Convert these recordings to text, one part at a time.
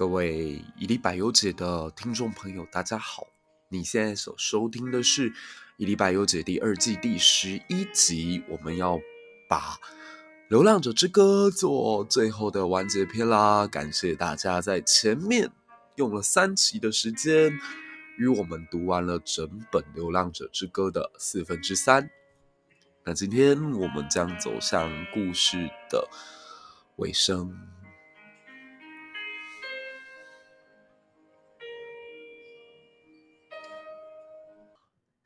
各位一历百忧解的听众朋友，大家好！你现在所收听的是一历百忧解第二季第十一集，我们要把《流浪者之歌》做最后的完结篇啦！感谢大家在前面用了三期的时间，与我们读完了整本《流浪者之歌》的四分之三。那今天我们将走向故事的尾声。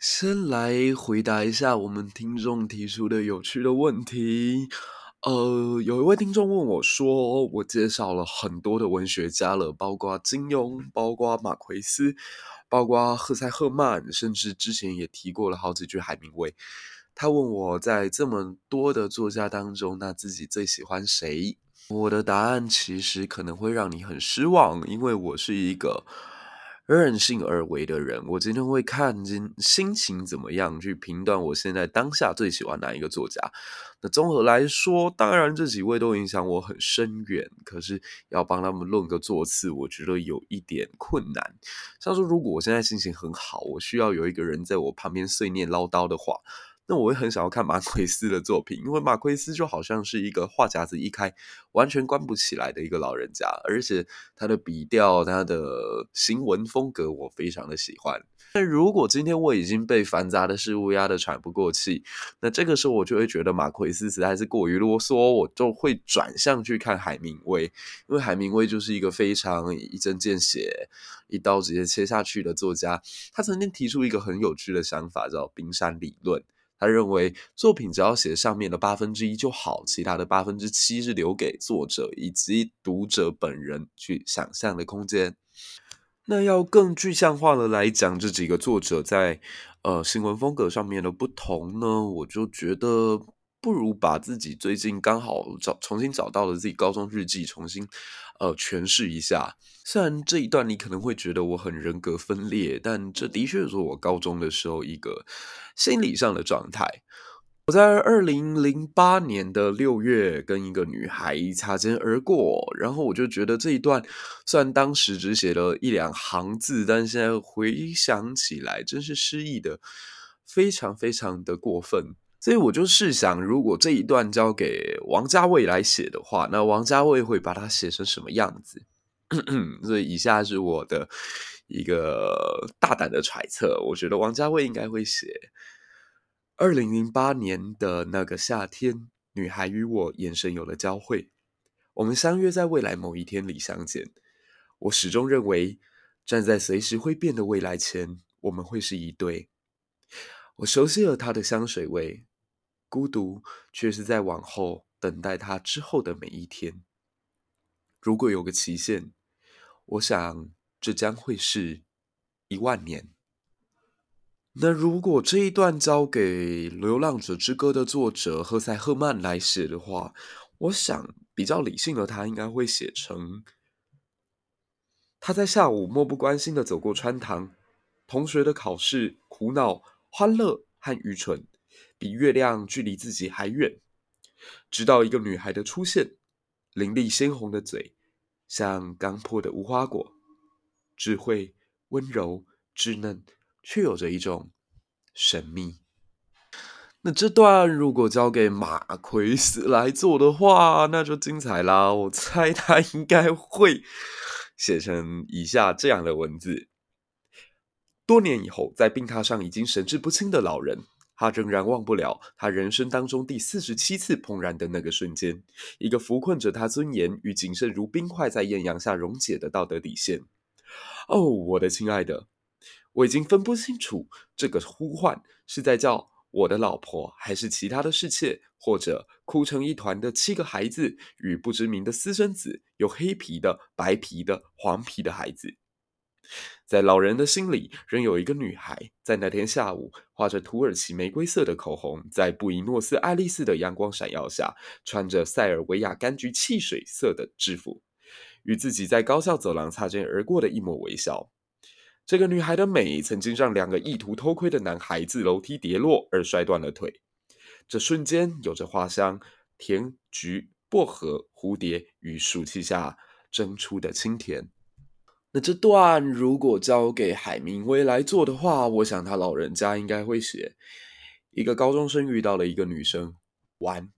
先来回答一下我们听众提出的有趣的问题。呃，有一位听众问我说：“我介绍了很多的文学家了，包括金庸，包括马奎斯，包括赫塞赫曼，甚至之前也提过了好几句海明威。”他问我在这么多的作家当中，那自己最喜欢谁？我的答案其实可能会让你很失望，因为我是一个。任性而为的人，我今天会看今心情怎么样去评断我现在当下最喜欢哪一个作家。那综合来说，当然这几位都影响我很深远，可是要帮他们论个座次，我觉得有一点困难。像说，如果我现在心情很好，我需要有一个人在我旁边碎念唠叨的话。那我会很想要看马奎斯的作品，因为马奎斯就好像是一个话匣子一开完全关不起来的一个老人家，而且他的笔调、他的行文风格我非常的喜欢。但如果今天我已经被繁杂的事物压得喘不过气，那这个时候我就会觉得马奎斯实在是过于啰嗦，我就会转向去看海明威，因为海明威就是一个非常一针见血、一刀直接切下去的作家。他曾经提出一个很有趣的想法，叫冰山理论。他认为作品只要写上面的八分之一就好，其他的八分之七是留给作者以及读者本人去想象的空间。那要更具象化的来讲，这几个作者在呃新闻风格上面的不同呢，我就觉得不如把自己最近刚好找重新找到了自己高中日记，重新呃诠释一下。虽然这一段你可能会觉得我很人格分裂，但这的确是我高中的时候一个心理上的状态。我在二零零八年的六月跟一个女孩擦肩而过，然后我就觉得这一段虽然当时只写了一两行字，但现在回想起来真是失意的非常非常的过分。所以我就试想，如果这一段交给王家卫来写的话，那王家卫会把它写成什么样子？所以以下是我的一个大胆的揣测，我觉得王家卫应该会写：二零零八年的那个夏天，女孩与我眼神有了交汇，我们相约在未来某一天里相见。我始终认为，站在随时会变的未来前，我们会是一对。我熟悉了她的香水味，孤独却是在往后等待他之后的每一天。如果有个期限。我想，这将会是一万年。那如果这一段交给《流浪者之歌》的作者赫塞赫曼来写的话，我想比较理性的他应该会写成：他在下午漠不关心的走过穿堂，同学的考试、苦恼、欢乐和愚蠢，比月亮距离自己还远。直到一个女孩的出现，凌厉鲜红的嘴。像刚破的无花果，智慧、温柔、稚嫩，却有着一种神秘。那这段如果交给马奎斯来做的话，那就精彩啦！我猜他应该会写成以下这样的文字：多年以后，在病榻上已经神志不清的老人。他仍然忘不了他人生当中第四十七次怦然的那个瞬间，一个扶困着他尊严与谨慎如冰块在艳阳下溶解的道德底线。哦，我的亲爱的，我已经分不清楚这个呼唤是在叫我的老婆，还是其他的侍妾，或者哭成一团的七个孩子与不知名的私生子，有黑皮的、白皮的、黄皮的孩子。在老人的心里，仍有一个女孩，在那天下午，画着土耳其玫瑰色的口红，在布宜诺斯艾利斯的阳光闪耀下，穿着塞尔维亚柑橘汽水色的制服，与自己在高校走廊擦肩而过的一抹微笑。这个女孩的美，曾经让两个意图偷窥的男孩自楼梯跌落而摔断了腿。这瞬间，有着花香、甜橘、薄荷、蝴蝶与暑气下蒸出的清甜。那这段如果交给海明威来做的话，我想他老人家应该会写：一个高中生遇到了一个女生，完。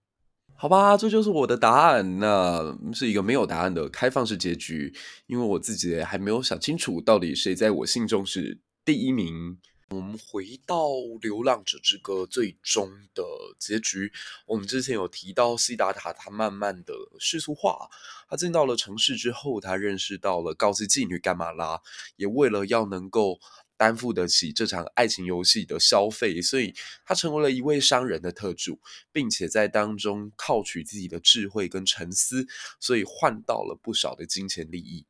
好吧，这就是我的答案。那是一个没有答案的开放式结局，因为我自己还没有想清楚到底谁在我心中是第一名。我们回到《流浪者之歌》最终的结局。我们之前有提到，西达塔他慢慢的世俗化，他进到了城市之后，他认识到了高级妓女甘玛拉，也为了要能够担负得起这场爱情游戏的消费，所以他成为了一位商人的特助，并且在当中靠取自己的智慧跟沉思，所以换到了不少的金钱利益。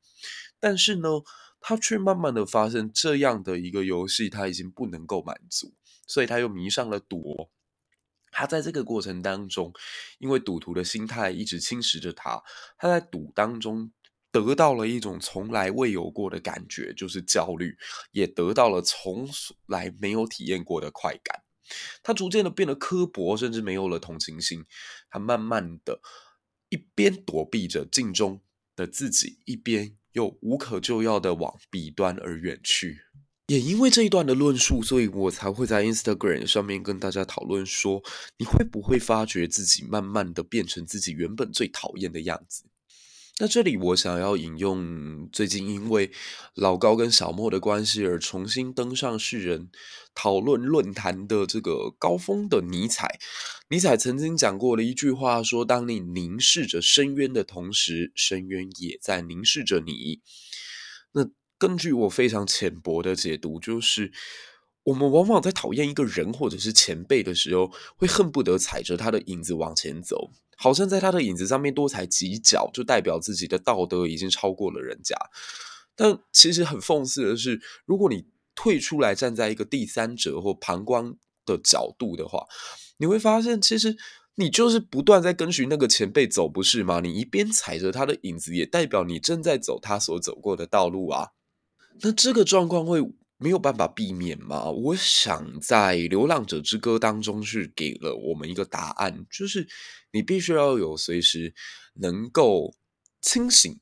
但是呢，他却慢慢的发现，这样的一个游戏他已经不能够满足，所以他又迷上了赌。他在这个过程当中，因为赌徒的心态一直侵蚀着他，他在赌当中得到了一种从来未有过的感觉，就是焦虑，也得到了从来没有体验过的快感。他逐渐的变得刻薄，甚至没有了同情心。他慢慢的，一边躲避着镜中的自己，一边。又无可救药的往彼端而远去，也因为这一段的论述，所以我才会在 Instagram 上面跟大家讨论说，你会不会发觉自己慢慢的变成自己原本最讨厌的样子？那这里我想要引用最近因为老高跟小莫的关系而重新登上世人讨论论坛的这个高峰的尼采。尼采曾经讲过的一句话说：“当你凝视着深渊的同时，深渊也在凝视着你。”那根据我非常浅薄的解读，就是我们往往在讨厌一个人或者是前辈的时候，会恨不得踩着他的影子往前走。好像在他的影子上面多踩几脚，就代表自己的道德已经超过了人家。但其实很讽刺的是，如果你退出来站在一个第三者或旁观的角度的话，你会发现，其实你就是不断在跟随那个前辈走，不是吗？你一边踩着他的影子，也代表你正在走他所走过的道路啊。那这个状况会没有办法避免吗？我想在《流浪者之歌》当中是给了我们一个答案，就是你必须要有随时能够清醒、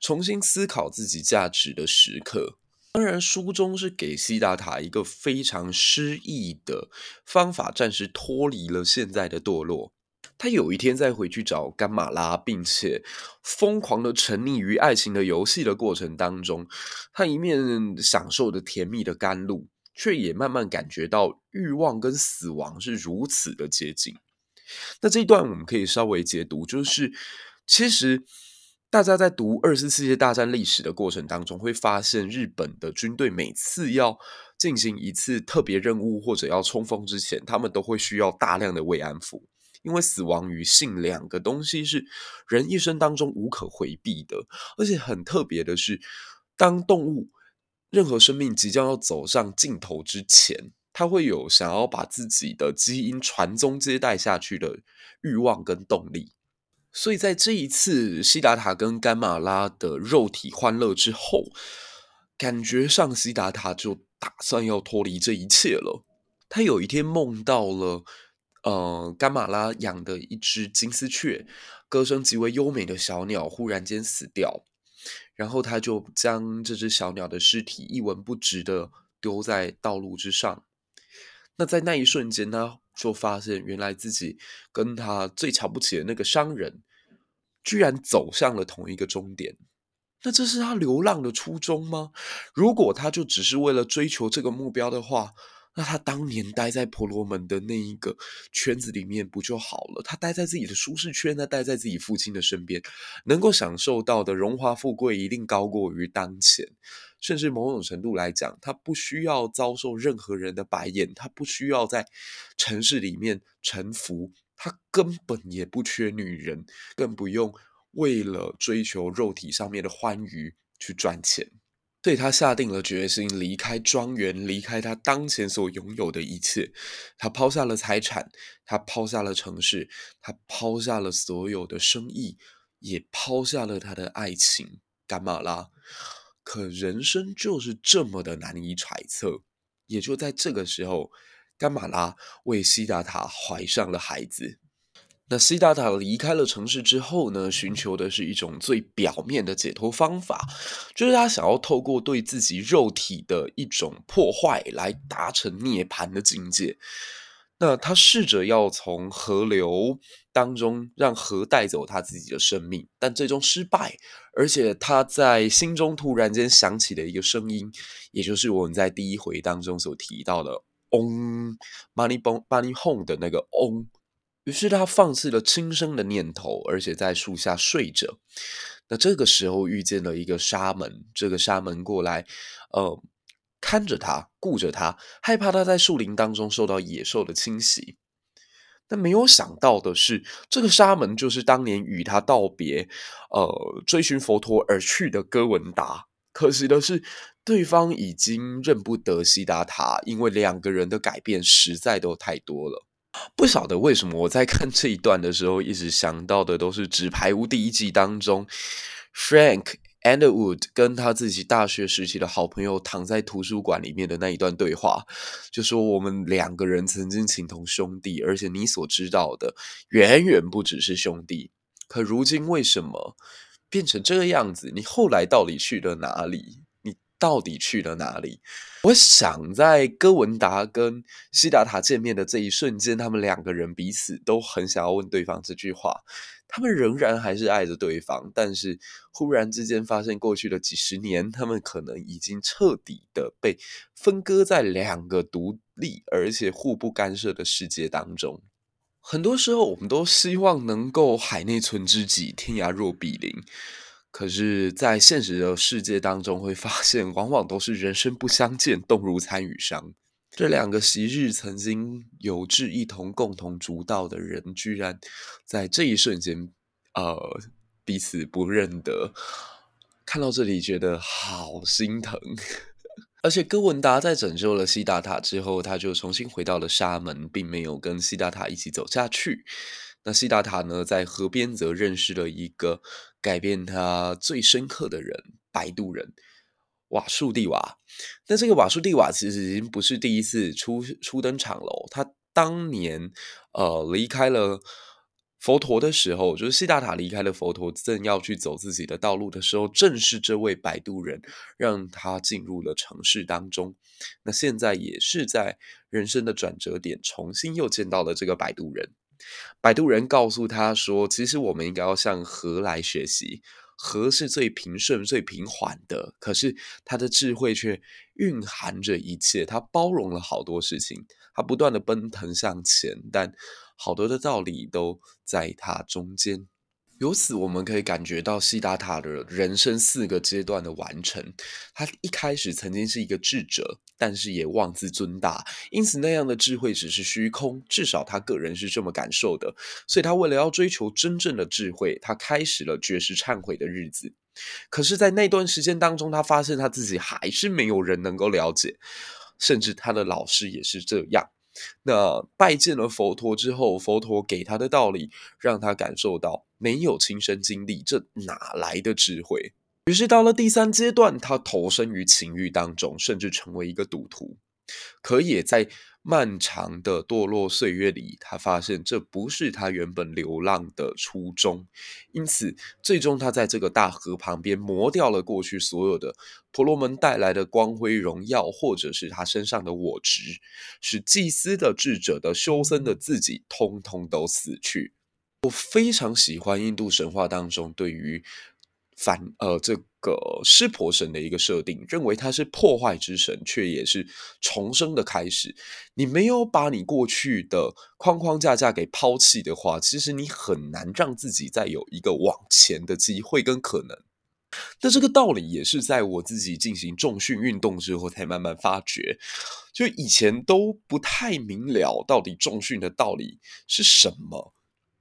重新思考自己价值的时刻。当然，书中是给西达塔一个非常失意的方法，暂时脱离了现在的堕落。他有一天再回去找甘马拉，并且疯狂的沉溺于爱情的游戏的过程当中，他一面享受着甜蜜的甘露，却也慢慢感觉到欲望跟死亡是如此的接近。那这一段我们可以稍微解读，就是其实大家在读二次世界大战历史的过程当中，会发现日本的军队每次要进行一次特别任务或者要冲锋之前，他们都会需要大量的慰安妇。因为死亡与性两个东西是人一生当中无可回避的，而且很特别的是，当动物任何生命即将要走上尽头之前，他会有想要把自己的基因传宗接代下去的欲望跟动力。所以在这一次西达塔跟甘玛拉的肉体欢乐之后，感觉上西达塔就打算要脱离这一切了。他有一天梦到了。呃，甘玛拉养的一只金丝雀，歌声极为优美的小鸟忽然间死掉，然后他就将这只小鸟的尸体一文不值的丢在道路之上。那在那一瞬间呢，就发现原来自己跟他最瞧不起的那个商人，居然走向了同一个终点。那这是他流浪的初衷吗？如果他就只是为了追求这个目标的话，那他当年待在婆罗门的那一个圈子里面不就好了？他待在自己的舒适圈，他待在自己父亲的身边，能够享受到的荣华富贵一定高过于当前。甚至某种程度来讲，他不需要遭受任何人的白眼，他不需要在城市里面臣服，他根本也不缺女人，更不用为了追求肉体上面的欢愉去赚钱。所以他下定了决心离开庄园，离开他当前所拥有的一切。他抛下了财产，他抛下了城市，他抛下了所有的生意，也抛下了他的爱情甘玛拉。可人生就是这么的难以揣测。也就在这个时候，甘玛拉为西达塔怀上了孩子。那西达塔离开了城市之后呢，寻求的是一种最表面的解脱方法，就是他想要透过对自己肉体的一种破坏来达成涅槃的境界。那他试着要从河流当中让河带走他自己的生命，但最终失败。而且他在心中突然间响起了一个声音，也就是我们在第一回当中所提到的“嗡 mani padme hum” 的那个“嗡”。于是他放弃了轻生的念头，而且在树下睡着。那这个时候遇见了一个沙门，这个沙门过来，呃，看着他，顾着他，害怕他在树林当中受到野兽的侵袭。但没有想到的是，这个沙门就是当年与他道别，呃，追寻佛陀而去的哥文达。可惜的是，对方已经认不得悉达塔，因为两个人的改变实在都太多了。不晓得为什么我在看这一段的时候，一直想到的都是《纸牌屋》第一季当中，Frank Andwood 跟他自己大学时期的好朋友躺在图书馆里面的那一段对话，就说我们两个人曾经情同兄弟，而且你所知道的远远不只是兄弟。可如今为什么变成这个样子？你后来到底去了哪里？你到底去了哪里？我想在哥文达跟西达塔见面的这一瞬间，他们两个人彼此都很想要问对方这句话。他们仍然还是爱着对方，但是忽然之间发现，过去的几十年，他们可能已经彻底的被分割在两个独立而且互不干涉的世界当中。很多时候，我们都希望能够海内存知己，天涯若比邻。可是，在现实的世界当中，会发现往往都是人生不相见，动如参与商。这两个昔日曾经有志一同、共同主道的人，居然在这一瞬间，呃，彼此不认得。看到这里，觉得好心疼。而且，哥文达在拯救了西达塔之后，他就重新回到了沙门，并没有跟西达塔一起走下去。那西达塔呢，在河边则认识了一个改变他最深刻的人——摆渡人瓦树蒂瓦。那这个瓦树蒂瓦其实已经不是第一次初初登场了。他当年呃离开了佛陀的时候，就是悉达塔离开了佛陀，正要去走自己的道路的时候，正是这位摆渡人让他进入了城市当中。那现在也是在人生的转折点，重新又见到了这个摆渡人。摆渡人告诉他说：“其实我们应该要向何来学习，和是最平顺、最平缓的。可是他的智慧却蕴含着一切，他包容了好多事情，他不断的奔腾向前，但好多的道理都在他中间。”由此，我们可以感觉到悉达塔的人生四个阶段的完成。他一开始曾经是一个智者，但是也妄自尊大，因此那样的智慧只是虚空。至少他个人是这么感受的。所以他为了要追求真正的智慧，他开始了绝食忏悔的日子。可是，在那段时间当中，他发现他自己还是没有人能够了解，甚至他的老师也是这样。那拜见了佛陀之后，佛陀给他的道理，让他感受到没有亲身经历，这哪来的智慧？于是到了第三阶段，他投身于情欲当中，甚至成为一个赌徒。可也在漫长的堕落岁月里，他发现这不是他原本流浪的初衷，因此最终他在这个大河旁边磨掉了过去所有的婆罗门带来的光辉荣耀，或者是他身上的我执，使祭司的、智者的、修僧的自己通通都死去。我非常喜欢印度神话当中对于。反呃，这个湿婆神的一个设定，认为他是破坏之神，却也是重生的开始。你没有把你过去的框框架架给抛弃的话，其实你很难让自己再有一个往前的机会跟可能。那这个道理也是在我自己进行重训运动之后才慢慢发觉，就以前都不太明了到底重训的道理是什么。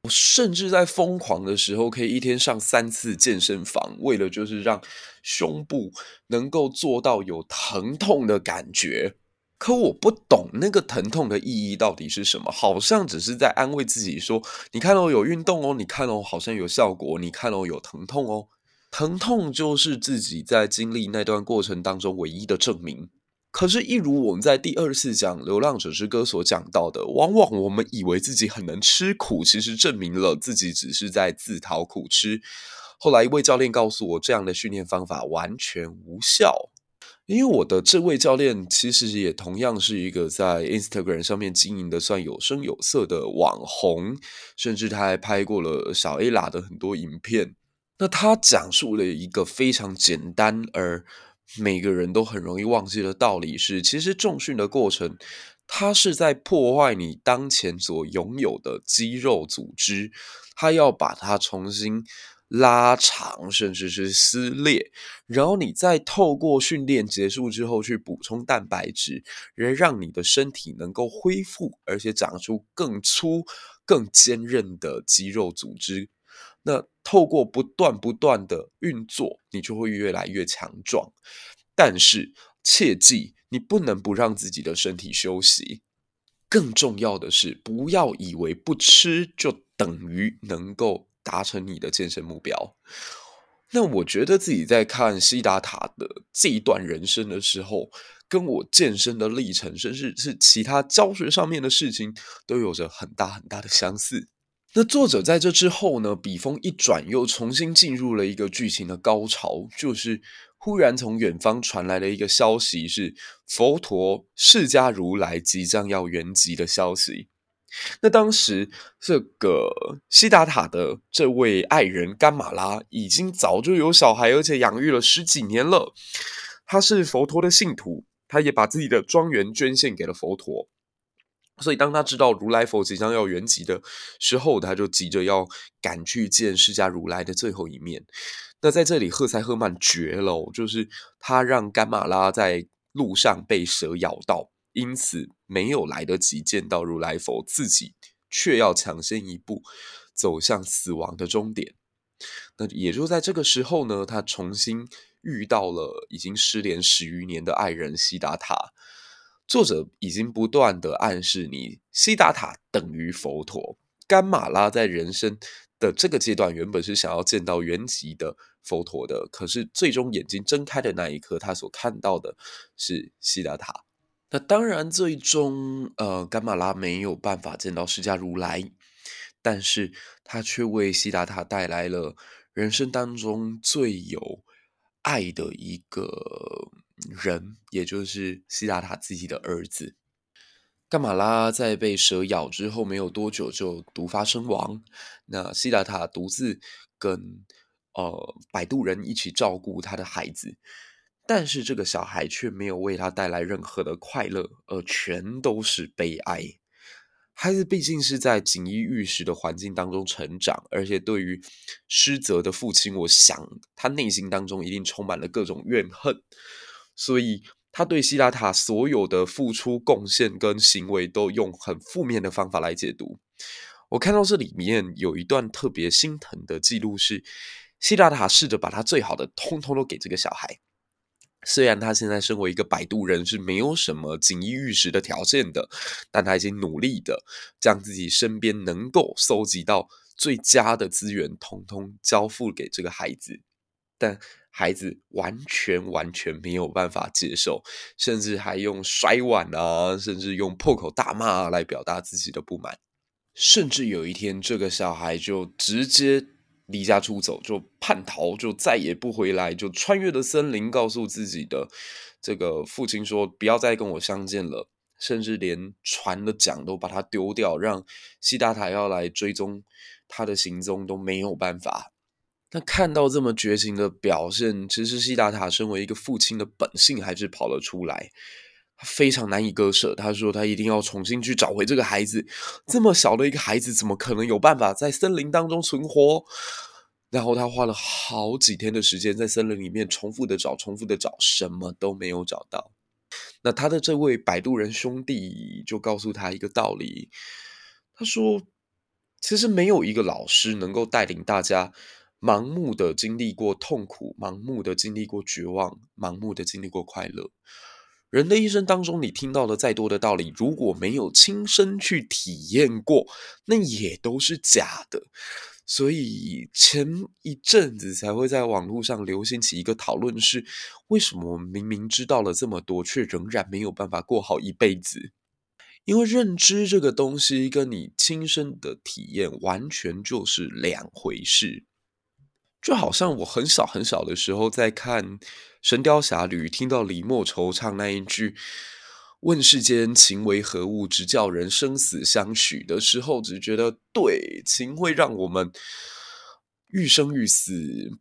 我甚至在疯狂的时候，可以一天上三次健身房，为了就是让胸部能够做到有疼痛的感觉。可我不懂那个疼痛的意义到底是什么，好像只是在安慰自己说：“你看哦，有运动哦，你看哦，好像有效果，你看哦，有疼痛哦。疼痛就是自己在经历那段过程当中唯一的证明。”可是，一如我们在第二次讲《流浪者之歌》所讲到的，往往我们以为自己很能吃苦，其实证明了自己只是在自讨苦吃。后来，一位教练告诉我，这样的训练方法完全无效。因为我的这位教练其实也同样是一个在 Instagram 上面经营的算有声有色的网红，甚至他还拍过了小 A 啦的很多影片。那他讲述了一个非常简单而每个人都很容易忘记的道理是：其实重训的过程，它是在破坏你当前所拥有的肌肉组织，它要把它重新。拉长，甚至是撕裂，然后你再透过训练结束之后去补充蛋白质，来让你的身体能够恢复，而且长出更粗、更坚韧的肌肉组织。那透过不断不断的运作，你就会越来越强壮。但是切记，你不能不让自己的身体休息。更重要的是，不要以为不吃就等于能够。达成你的健身目标。那我觉得自己在看西达塔的这一段人生的时候，跟我健身的历程，甚至是其他教学上面的事情，都有着很大很大的相似。那作者在这之后呢，笔锋一转，又重新进入了一个剧情的高潮，就是忽然从远方传来了一个消息，是佛陀释迦如来即将要圆寂的消息。那当时，这个悉达塔的这位爱人甘玛拉已经早就有小孩，而且养育了十几年了。他是佛陀的信徒，他也把自己的庄园捐献给了佛陀。所以，当他知道如来佛即将要圆寂的时候，他就急着要赶去见释迦如来的最后一面。那在这里，赫塞赫曼绝了，就是他让甘玛拉在路上被蛇咬到。因此，没有来得及见到如来佛，自己却要抢先一步走向死亡的终点。那也就在这个时候呢，他重新遇到了已经失联十余年的爱人悉达塔。作者已经不断地暗示你，悉达塔等于佛陀。甘玛拉在人生的这个阶段，原本是想要见到原籍的佛陀的，可是最终眼睛睁开的那一刻，他所看到的是悉达塔。那当然，最终，呃，甘玛拉没有办法见到释迦如来，但是他却为悉达塔带来了人生当中最有爱的一个人，也就是西达塔自己的儿子。甘玛拉在被蛇咬之后没有多久就毒发身亡，那西达塔独自跟呃摆渡人一起照顾他的孩子。但是这个小孩却没有为他带来任何的快乐，而全都是悲哀。孩子毕竟是在锦衣玉食的环境当中成长，而且对于失责的父亲，我想他内心当中一定充满了各种怨恨，所以他对希拉塔所有的付出、贡献跟行为都用很负面的方法来解读。我看到这里面有一段特别心疼的记录是，希拉塔试着把他最好的通通都给这个小孩。虽然他现在身为一个摆渡人是没有什么锦衣玉食的条件的，但他已经努力的将自己身边能够搜集到最佳的资源，统统交付给这个孩子。但孩子完全完全没有办法接受，甚至还用摔碗啊，甚至用破口大骂来表达自己的不满。甚至有一天，这个小孩就直接。离家出走，就叛逃，就再也不回来，就穿越了森林，告诉自己的这个父亲说：“不要再跟我相见了。”甚至连船的桨都把它丢掉，让悉达塔要来追踪他的行踪都没有办法。那看到这么绝情的表现，其实西达塔身为一个父亲的本性还是跑了出来。他非常难以割舍，他说他一定要重新去找回这个孩子。这么小的一个孩子，怎么可能有办法在森林当中存活？然后他花了好几天的时间在森林里面重复的找，重复的找，什么都没有找到。那他的这位摆渡人兄弟就告诉他一个道理，他说：“其实没有一个老师能够带领大家盲目的经历过痛苦，盲目的经历过绝望，盲目的经历过快乐。”人的一生当中，你听到了再多的道理，如果没有亲身去体验过，那也都是假的。所以前一阵子才会在网络上流行起一个讨论是：为什么我们明明知道了这么多，却仍然没有办法过好一辈子？因为认知这个东西跟你亲身的体验完全就是两回事。就好像我很小很小的时候在看《神雕侠侣》，听到李莫愁唱那一句“问世间情为何物，直叫人生死相许”的时候，只觉得对，情会让我们欲生欲死，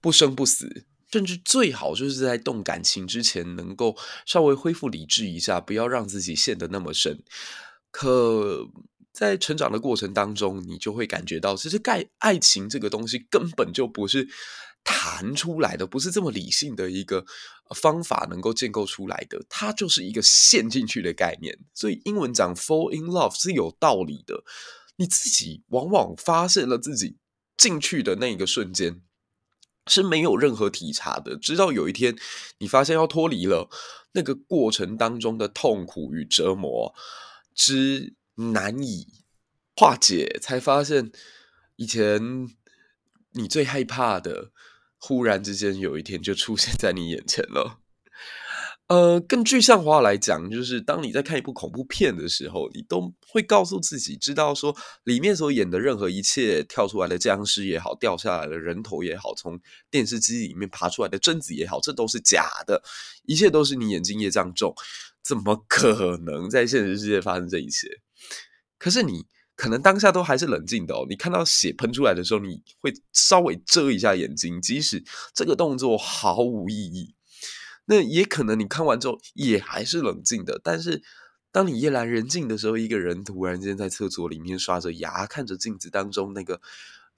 不生不死，甚至最好就是在动感情之前，能够稍微恢复理智一下，不要让自己陷得那么深。可在成长的过程当中，你就会感觉到，其实爱爱情这个东西根本就不是谈出来的，不是这么理性的一个方法能够建构出来的，它就是一个陷进去的概念。所以英文讲 fall in love 是有道理的。你自己往往发现了自己进去的那一个瞬间是没有任何体察的，直到有一天你发现要脱离了，那个过程当中的痛苦与折磨之。难以化解，才发现以前你最害怕的，忽然之间有一天就出现在你眼前了。呃，更具象化来讲，就是当你在看一部恐怖片的时候，你都会告诉自己，知道说里面所演的任何一切，跳出来的僵尸也好，掉下来的人头也好，从电视机里面爬出来的贞子也好，这都是假的，一切都是你眼睛业障重，怎么可能在现实世界发生这一切？可是你可能当下都还是冷静的哦。你看到血喷出来的时候，你会稍微遮一下眼睛，即使这个动作毫无意义。那也可能你看完之后也还是冷静的。但是当你夜阑人静的时候，一个人突然间在厕所里面刷着牙，看着镜子当中那个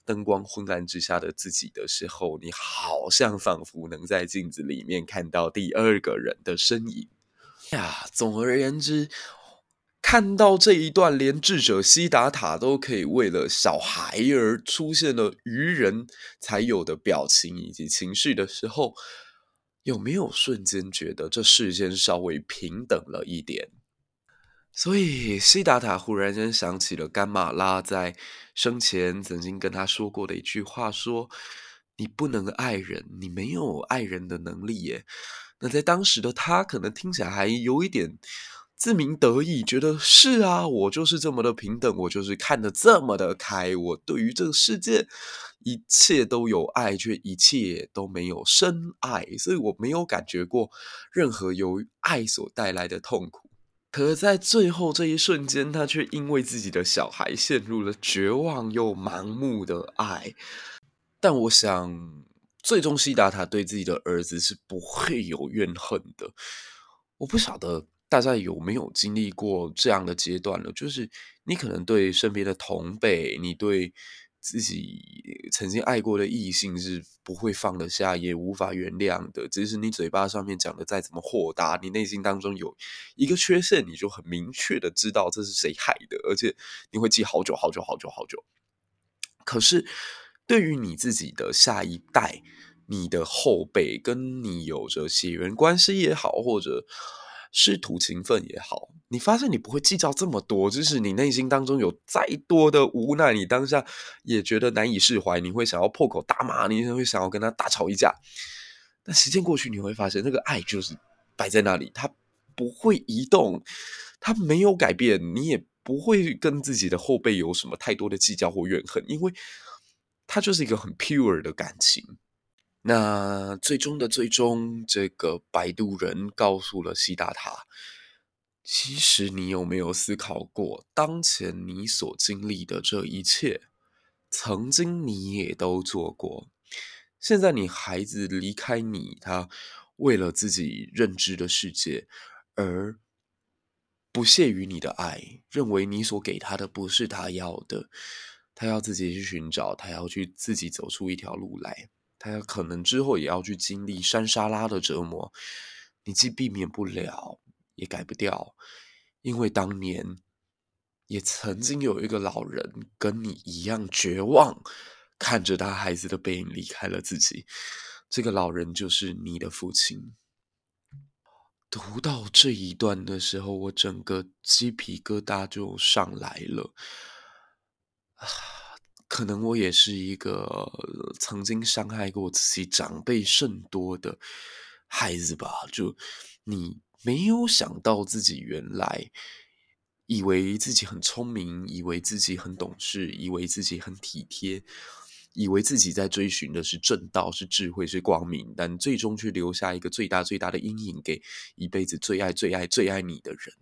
灯光昏暗之下的自己的时候，你好像仿佛能在镜子里面看到第二个人的身影呀。总而言之。看到这一段，连智者西达塔都可以为了小孩而出现了愚人才有的表情以及情绪的时候，有没有瞬间觉得这世间稍微平等了一点？所以西达塔忽然间想起了甘马拉在生前曾经跟他说过的一句话：说你不能爱人，你没有爱人的能力耶。那在当时的他，可能听起来还有一点。自鸣得意，觉得是啊，我就是这么的平等，我就是看得这么的开，我对于这个世界一切都有爱，却一切都没有深爱，所以我没有感觉过任何由爱所带来的痛苦。可在最后这一瞬间，他却因为自己的小孩陷入了绝望又盲目的爱。但我想，最终西达塔对自己的儿子是不会有怨恨的。我不晓得。大家有没有经历过这样的阶段呢？就是你可能对身边的同辈，你对自己曾经爱过的异性是不会放得下，也无法原谅的。即使你嘴巴上面讲的再怎么豁达，你内心当中有一个缺陷，你就很明确的知道这是谁害的，而且你会记好久好久好久好久。可是对于你自己的下一代，你的后辈，跟你有着血缘关系也好，或者师徒情分也好，你发现你不会计较这么多，就是你内心当中有再多的无奈，你当下也觉得难以释怀，你会想要破口大骂，你会想要跟他大吵一架。但时间过去，你会发现那个爱就是摆在那里，它不会移动，它没有改变，你也不会跟自己的后辈有什么太多的计较或怨恨，因为它就是一个很 pure 的感情。那最终的最终，这个摆渡人告诉了西达塔：“其实你有没有思考过，当前你所经历的这一切，曾经你也都做过。现在你孩子离开你，他为了自己认知的世界而不屑于你的爱，认为你所给他的不是他要的，他要自己去寻找，他要去自己走出一条路来。”他可能之后也要去经历山沙拉的折磨，你既避免不了，也改不掉，因为当年也曾经有一个老人跟你一样绝望，看着他孩子的背影离开了自己。这个老人就是你的父亲。读到这一段的时候，我整个鸡皮疙瘩就上来了。可能我也是一个曾经伤害过自己长辈甚多的孩子吧。就你没有想到自己原来以为自己很聪明，以为自己很懂事，以为自己很体贴。以为自己在追寻的是正道，是智慧，是光明，但最终却留下一个最大最大的阴影给一辈子最爱最爱最爱你的人。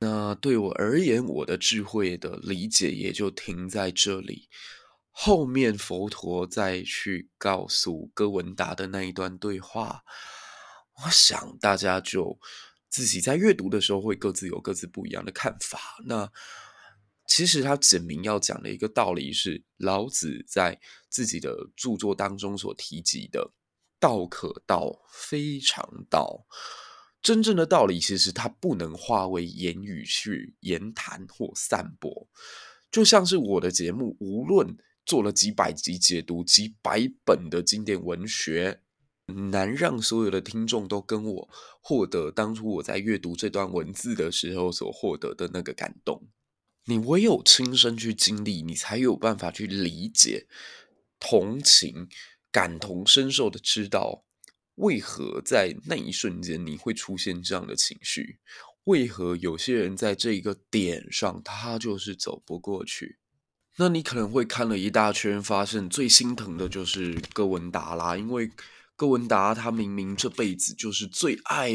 那对我而言，我的智慧的理解也就停在这里。后面佛陀再去告诉哥文达的那一段对话，我想大家就自己在阅读的时候会各自有各自不一样的看法。那。其实他简明要讲的一个道理是，老子在自己的著作当中所提及的“道可道，非常道”。真正的道理，其实它不能化为言语去言谈或散播。就像是我的节目，无论做了几百集解读几百本的经典文学，难让所有的听众都跟我获得当初我在阅读这段文字的时候所获得的那个感动。你唯有亲身去经历，你才有办法去理解、同情、感同身受的知道，为何在那一瞬间你会出现这样的情绪？为何有些人在这一个点上他就是走不过去？那你可能会看了一大圈，发现最心疼的就是哥文达啦，因为哥文达他明明这辈子就是最爱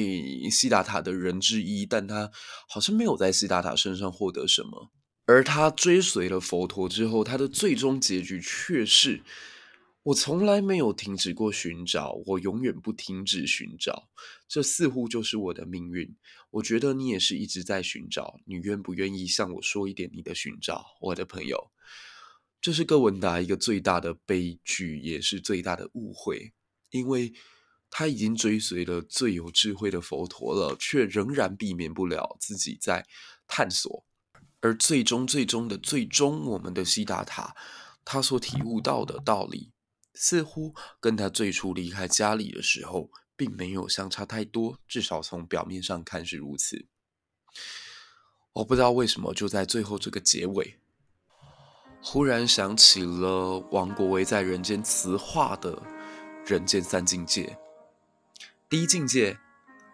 西达塔的人之一，但他好像没有在西达塔身上获得什么。而他追随了佛陀之后，他的最终结局却是：我从来没有停止过寻找，我永远不停止寻找。这似乎就是我的命运。我觉得你也是一直在寻找，你愿不愿意向我说一点你的寻找，我的朋友？这是哥文达一个最大的悲剧，也是最大的误会，因为他已经追随了最有智慧的佛陀了，却仍然避免不了自己在探索。而最终、最终的最终，我们的悉达塔，他所体悟到的道理，似乎跟他最初离开家里的时候，并没有相差太多。至少从表面上看是如此。我不知道为什么，就在最后这个结尾，忽然想起了王国维在《人间词话》的人间三境界。第一境界，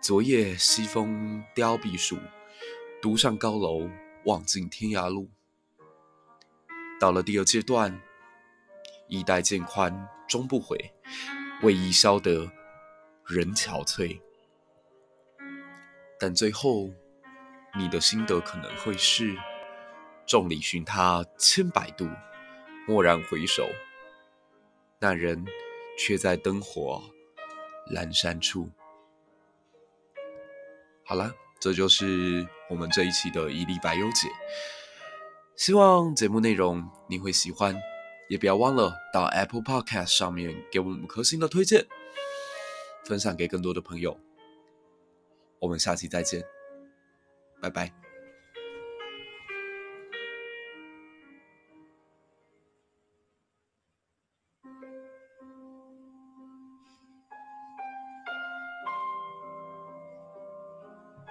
昨夜西风凋碧树，独上高楼。望尽天涯路。到了第二阶段，衣带渐宽终不悔，为伊消得人憔悴。但最后，你的心得可能会是：众里寻他千百度，蓦然回首，那人却在灯火阑珊处。好了。这就是我们这一期的一粒白优解，希望节目内容你会喜欢，也不要忘了到 Apple Podcast 上面给我们五颗星的推荐，分享给更多的朋友。我们下期再见，拜拜。